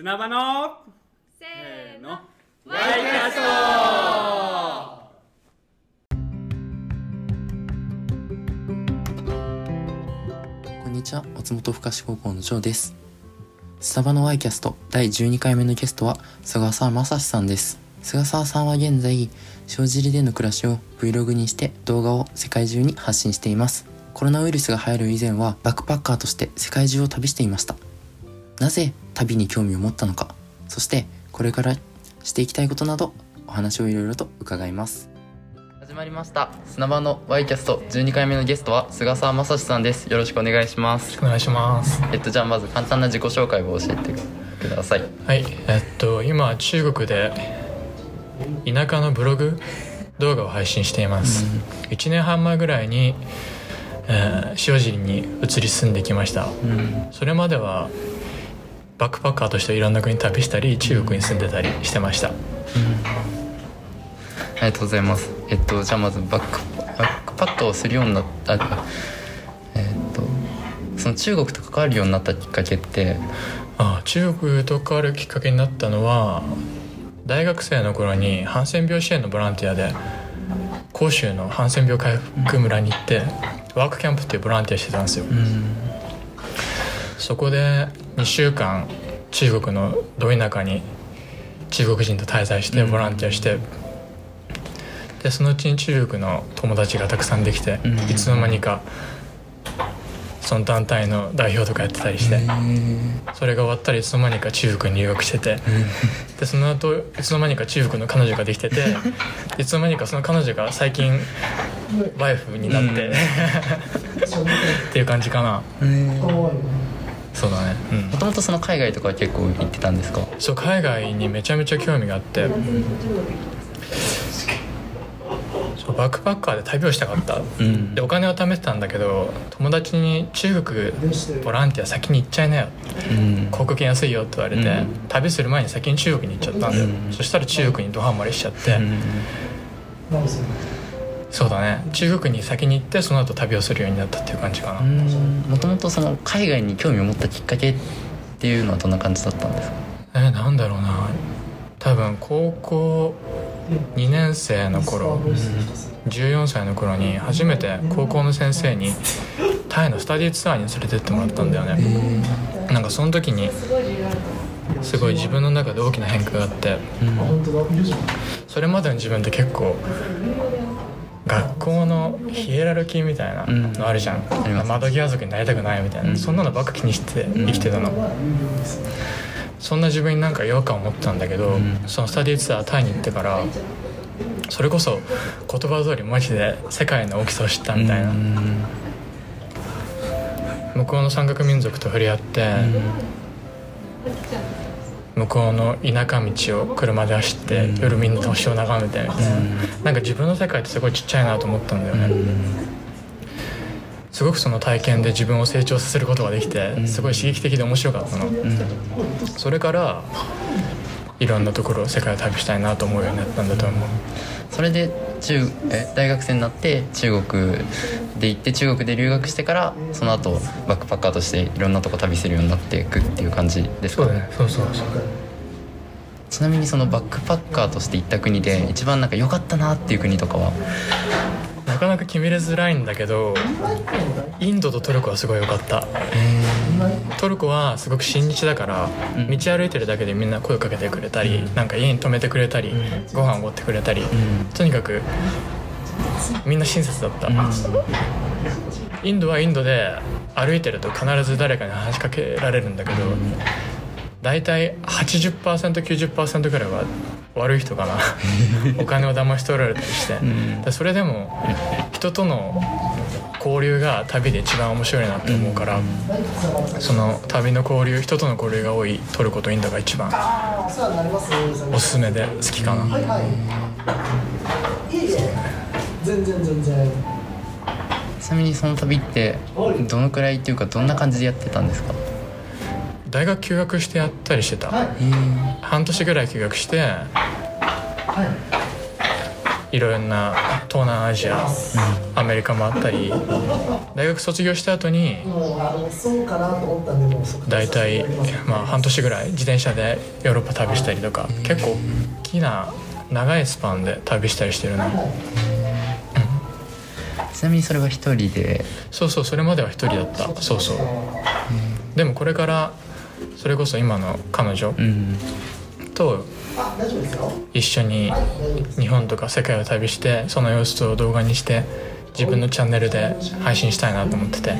砂場のせせーのワイキャストこんにちは、松本深志高校のジョーです。スタバのワイキャスト第12回目のゲストは菅沢正史さんです。菅沢さんは現在、塩尻での暮らしを Vlog にして動画を世界中に発信しています。コロナウイルスが流行る以前はバックパッカーとして世界中を旅していました。なぜ旅に興味を持ったのか、そしてこれからしていきたいことなどお話をいろいろと伺います。始まりました。砂場のワイキャスト12回目のゲストは菅沢正史さんです。よろしくお願いします。お願いします。えっとじゃあまず簡単な自己紹介を教えてください。はい、えっと今中国で田舎のブログ動画を配信しています。1年半前ぐらいに、えー塩尻に移り住んできました。うん、それまではバックパッカーとしていろんな国旅したり中国に住んでたりしてました。ありがとうございます。えっとじゃあまずバックバックパッカーをするようになったえっとその中国と関わるようになったきっかけって、あ中国と関わるきっかけになったのは大学生の頃にハンセン病支援のボランティアで広州のハンセン病回復村に行ってワークキャンプっていうボランティアしてたんですよ。うん、そこで2週間中国のど田舎に中国人と滞在してボランティアして、でそのうちに中国の友達がたくさんできて、うん。いつの間にかその団体の代表とかやってたりして、それが終わったらいつの間にか中国に留学してて、でその後いつの間にか中国の彼女ができてていつの間にかその彼女が最近ワイフになって、っていう感じかなそうだね。うん。もともとその海外とかは結構行ってたんですか？そう海外にめちゃめちゃ興味があって。そうバックパッカーで旅をしたかった。うん。でお金を貯めてたんだけど友達に中国ボランティア先に行っちゃいなよ。うん。航空券安いよって言われて、うん。旅する前に先に中国に行っちゃったんだよ、うん。そしたら中国にドハマりしちゃって、うんそうだね。中国に先に行ってその後旅をするようになったっていう感じかな、もともとその海外に興味を持ったきっかけっていうのはどんな感じだったんですか？えーなんだろうな。多分高校2年生の頃14歳の頃に初めて高校の先生にタイのスタディツアーに連れてってもらったんだよね。なんかその時にすごい自分の中で大きな変化があってそれまでの自分って結構学校のヒエラルキーみたいなのあるじゃん、ります。窓際族になりたくないみたいな、そんなのばっか気にして生きてたの、そんな自分になんか違和感を持ってたんだけど、そのスタディツアータイに行ってからそれこそ言葉通りマジで世界の大きさを知ったみたいな、向こうの山岳民族と触れ合って、向こうの田舎道を車で走って、夜みんな星を眺めてみたいな、なんか自分の世界ってすごいちっちゃいなと思ったんだよね、すごくその体験で自分を成長させることができてすごい刺激的で面白かったの、それからいろんなところを世界を旅したいなと思うようになったんだと思う。それで中え大学生になって中国で行って中国で留学してからその後バックパッカーとしていろんなとこ旅するようになっていくっていう感じですか？そうだね。そうそうそうちなみにそのバックパッカーとして行った国で一番なんか良かったなっていう国とかは？なかなか決めづらいんだけどインドとトルコはすごい良かった。トルコはすごく親日だからうん。道歩いてるだけでみんな声をかけてくれたりなんか家に泊めてくれたりご飯をおごってくれたりとにかくみんな親切だった。インドはインドで歩いてると必ず誰かに話しかけられるんだけど大体 80%90% ぐらいは悪い人かな。お金を騙し取られたりして、でそれでも人との交流が旅で一番面白いなって思うから、その旅の交流人との交流が多いトルコとインドが一番おすすめで好きかな、全然全然。ちなみにその旅ってどのくらいっていうかどんな感じでやってたんですか？大学休学してやったりしてた、はい。半年ぐらい休学してい。ろんな東南アジア、アメリカもあったり大学卒業した後にもうあのそうかなと思ったんでもうそこ大体まあ半年ぐらい自転車でヨーロッパ旅したりとか結構大きな長いスパンで旅したりしてるな。ちなみにそれは一人で？そうそうそれまでは一人だった。そうそう。でもこれからそれこそ今の彼女うんと一緒に日本とか世界を旅してその様子を動画にして自分のチャンネルで配信したいなと思ってて。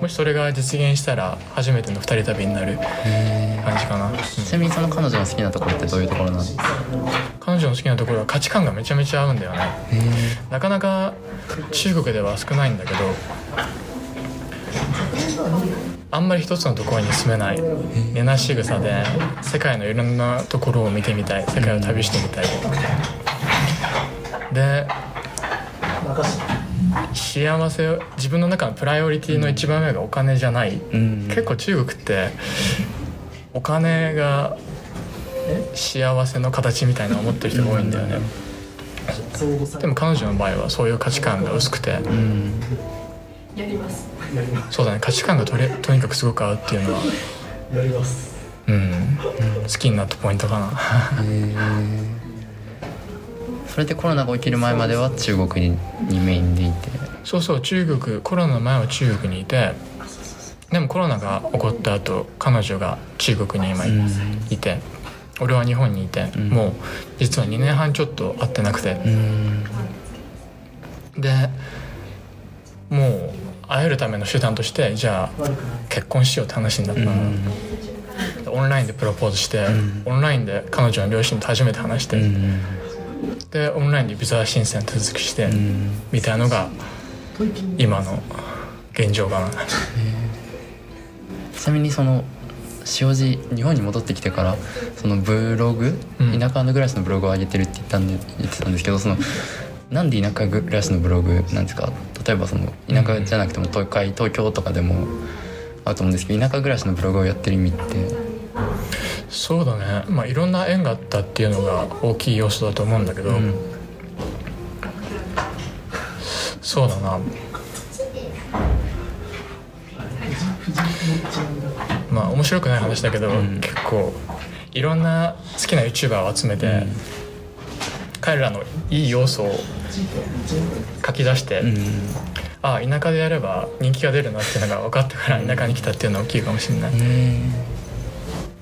もしそれが実現したら初めての二人旅になる感じかな、うん。ちなみにその彼女の好きなところってどういうところなの彼女の好きなところは価値観がめちゃめちゃ合うんだよね。なかなか中国では少ないんだけどあんまり一つのところに住めない寝なし草で世界のいろんなところを見てみたい世界を旅してみたい。で幸せを自分の中のプライオリティの一番上がお金じゃない、ん。結構中国ってお金が幸せの形みたいな思ってる人が多いんだよね、でも彼女の場合はそういう価値観が薄くて、うんやります。そうだね。価値観がとれとにかくすごく合うっていうのは、やります。うん、好きになったポイントかな。それでコロナが起きる前までは中国ににメインでいて。そうそう。中国コロナの前は中国にいて。でもコロナが起こった後彼女が中国に今いて、俺は日本にいて、ん。もう実は2年半ちょっと会ってなくて、うん。でもう会えるための手段としてじゃあ結婚しようって話になったの、オンラインでプロポーズして、オンラインで彼女の両親と初めて話して、うん。でオンラインでビザ申請の手続きして、ん。みたいのが今の現状かなちなみにその塩路日本に戻ってきてからそのブログ、うん。田舎の暮らしのブログを上げてるって言ったんで言ってたんですけどそのなんで田舎暮らしのブログなんですか？例えばその田舎じゃなくても東海東京とかでもあると思うんですけど田舎暮らしのブログをやってる意味って。そうだね。まあいろんな縁があったっていうのが大きい要素だと思うんだけど、うん。そうだな。まあ面白くない話だけど、結構いろんな好きな YouTuber を集めて、彼らのいい要素を書き出して、うん。ああ田舎でやれば人気が出るなっていうのが分かってから田舎に来たっていうのは大きいかもしれない、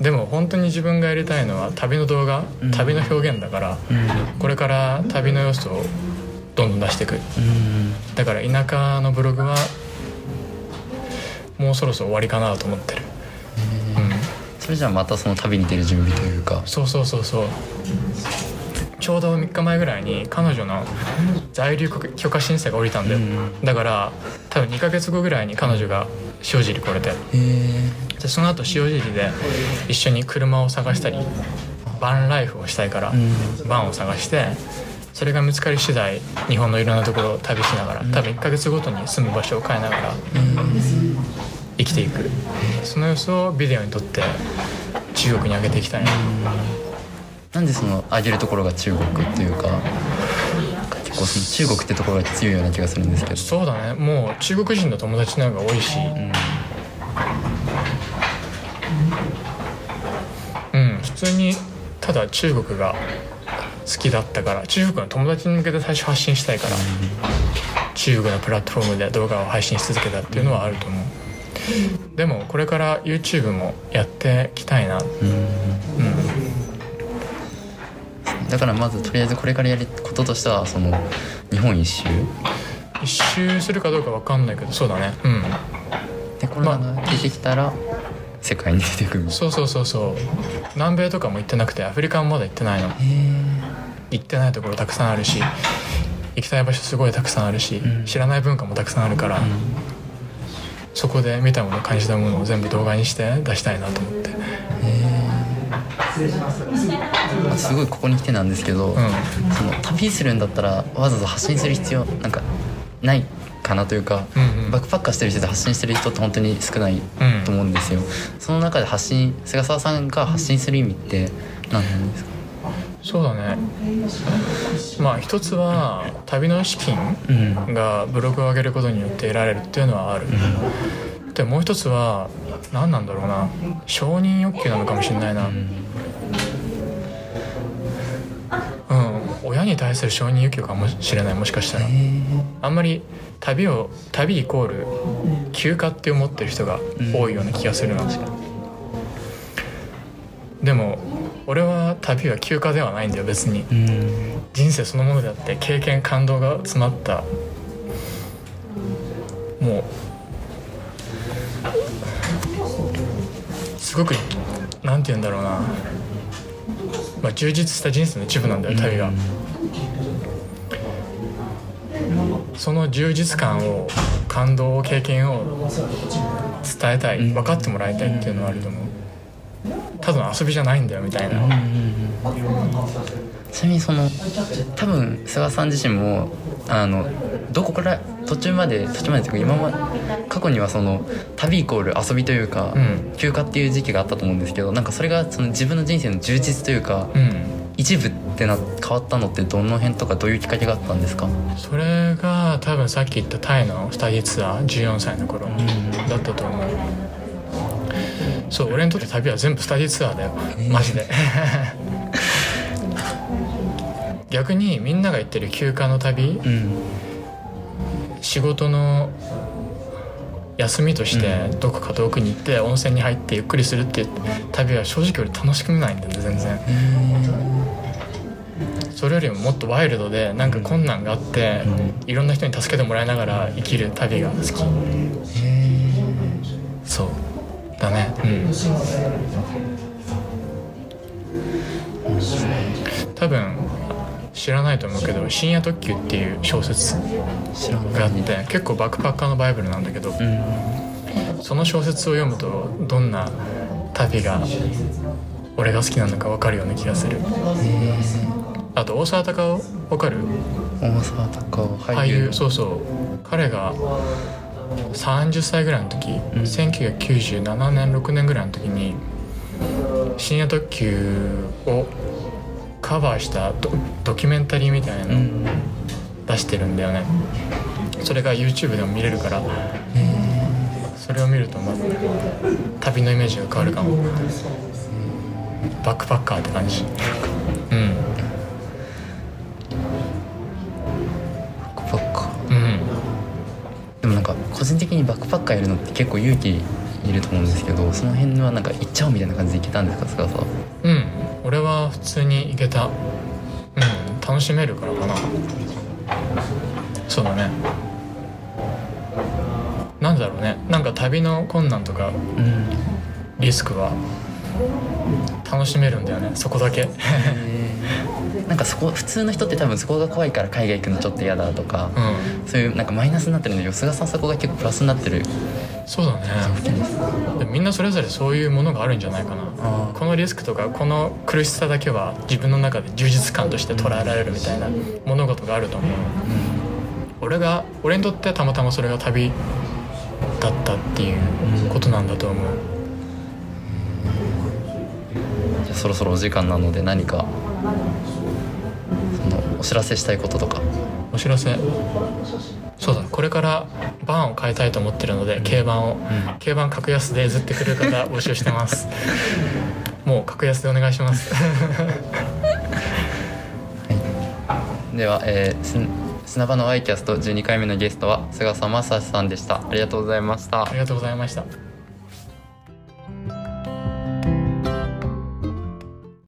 でも本当に自分がやりたいのは旅の動画、旅の表現だから、これから旅の要素をどんどん出していく。うん。だから田舎のブログはもうそろそろ終わりかなと思ってる、うん、それじゃあまたその旅に出る準備というか。そうそうそうそうちょうど3日前ぐらいに彼女の在留許可申請が降りたんだよ、うんだから多分2ヶ月後ぐらいに彼女が塩尻来れて。でその後塩尻で一緒に車を探したりバンライフをしたいから、バンを探してそれが見つかり次第日本のいろんなところを旅しながら多分1ヶ月ごとに住む場所を変えながら生きていく。その様子をビデオに撮って中国に上げていきたいななんでその上げるところが中国っていうか結構その中国ってところが強いような気がするんですけど。そうだね。もう中国人の友達の方が多いし。うん。普通にただ中国が好きだったから中国の友達に向けて最初発信したいから中国のプラットフォームで動画を配信し続けたっていうのはあると思う。でもこれから YouTube もやっていきたいなだからまずとりあえずこれからやることとしてはその日本一周？一周するかどうか分かんないけどそうだね。うん。でコロナが出てきたら世界に出てくる。そうそうそうそう。南米とかも行ってなくてアフリカもまだ行ってないの。行ってないところたくさんあるし行きたい場所すごいたくさんあるし、ん。知らない文化もたくさんあるから、そこで見たもの感じたものを全部動画にして出したいなと思って。えすごいここに来てなんですけど、ん。その旅するんだったらわざわざ発信する必要なんかないかなというか、うんうん。バックパッカーしてる人で発信してる人って本当に少ないうんと思うんですよ、その中で発信菅沢さんが発信する意味って何なんですか？そうだね。まあ一つは旅の資金うん。がブログを上げることによって得られるっていうのはある、でもう一つは何なんだろうな。承認欲求なのかもしれないな。うん、に対する承認欲求かもしれないもしかしたら。あんまり旅を旅イコール休暇って思ってる人が多いような気がするな、でも俺は旅は休暇ではないんだよ別に。うん。人生そのものであって経験感動が詰まった。もうすごくなんて言うんだろうな、まあ、充実した人生の一部なんだよ旅が、その充実感を感動を経験を伝えたい分かってもらいたいっていうのはあると思う。ただの遊びじゃないんだよみたいな、ちなみにその多分菅さん自身もあのどこから途中まで途中までというか今ま過去にはその旅イコール遊びというか、うん。休暇っていう時期があったと思うんですけどなんかそれがその自分の人生の充実というか、うん一部ってな変わったのってどの辺とかどういうきっかけがあったんですか？それが多分さっき言ったタイのスタディツアー14歳の頃だったと思う。そう俺にとって旅は全部スタディツアーだよ。マジで。逆にみんなが言ってる休暇の旅うん。仕事の休みとしてどこか遠くに行って温泉に入ってゆっくりするっていう旅は正直俺楽しくないんだよね全然。それよりももっとワイルドでなんか困難があっていろんな人に助けてもらいながら生きる旅が好き。そうだね。うん。多分知らないと思うけど「深夜特急」っていう小説があって結構バックパッカーのバイブルなんだけどうんその小説を読むとどんな旅が俺が好きなのか分かるような気がする。あと大沢たかお分かる？大沢たかお俳優そうそう。彼が30歳ぐらいの時、1997年6年ぐらいの時に深夜特急をカバーしたドドキュメンタリーみたいなのを出してるんだよね。それが YouTube でも見れるから。それを見るとまず旅のイメージが変わるかも。バックパッカーって感じ。うん。バックパッカー。うん。でもなんか個人的にバックパッカーやるのって結構勇気いると思うんですけどその辺はなんか行っちゃおうみたいな感じで行けたんですか菅さんうん俺は普通に行けた。うん楽しめるからかな。そうだね。なんだろうね。なんか旅の困難とかうん。リスクは楽しめるんだよね。そこだけ。なんかそこ普通の人って多分そこが怖いから海外行くのちょっと嫌だとか、うん。そういうなんかマイナスになってるんだけど菅さんそこが結構プラスになってるそうだね。みんなそれぞれそういうものがあるんじゃないかな。あこのリスクとかこの苦しさだけは自分の中で充実感として捉えられるみたいな物事があると思う、俺が俺にとってたまたまそれが旅だったっていうことなんだと思う、じゃあそろそろお時間なので何かそのお知らせしたいこととか。お知らせそうだこれからバンを変えたいと思ってるので軽バンを、軽バン格安で譲ってくれる方募集してます。もう格安でお願いします。では、えー、す砂場のワイキャスト12回目のゲストは菅さん正さんでした。ありがとうございました。ありがとうございました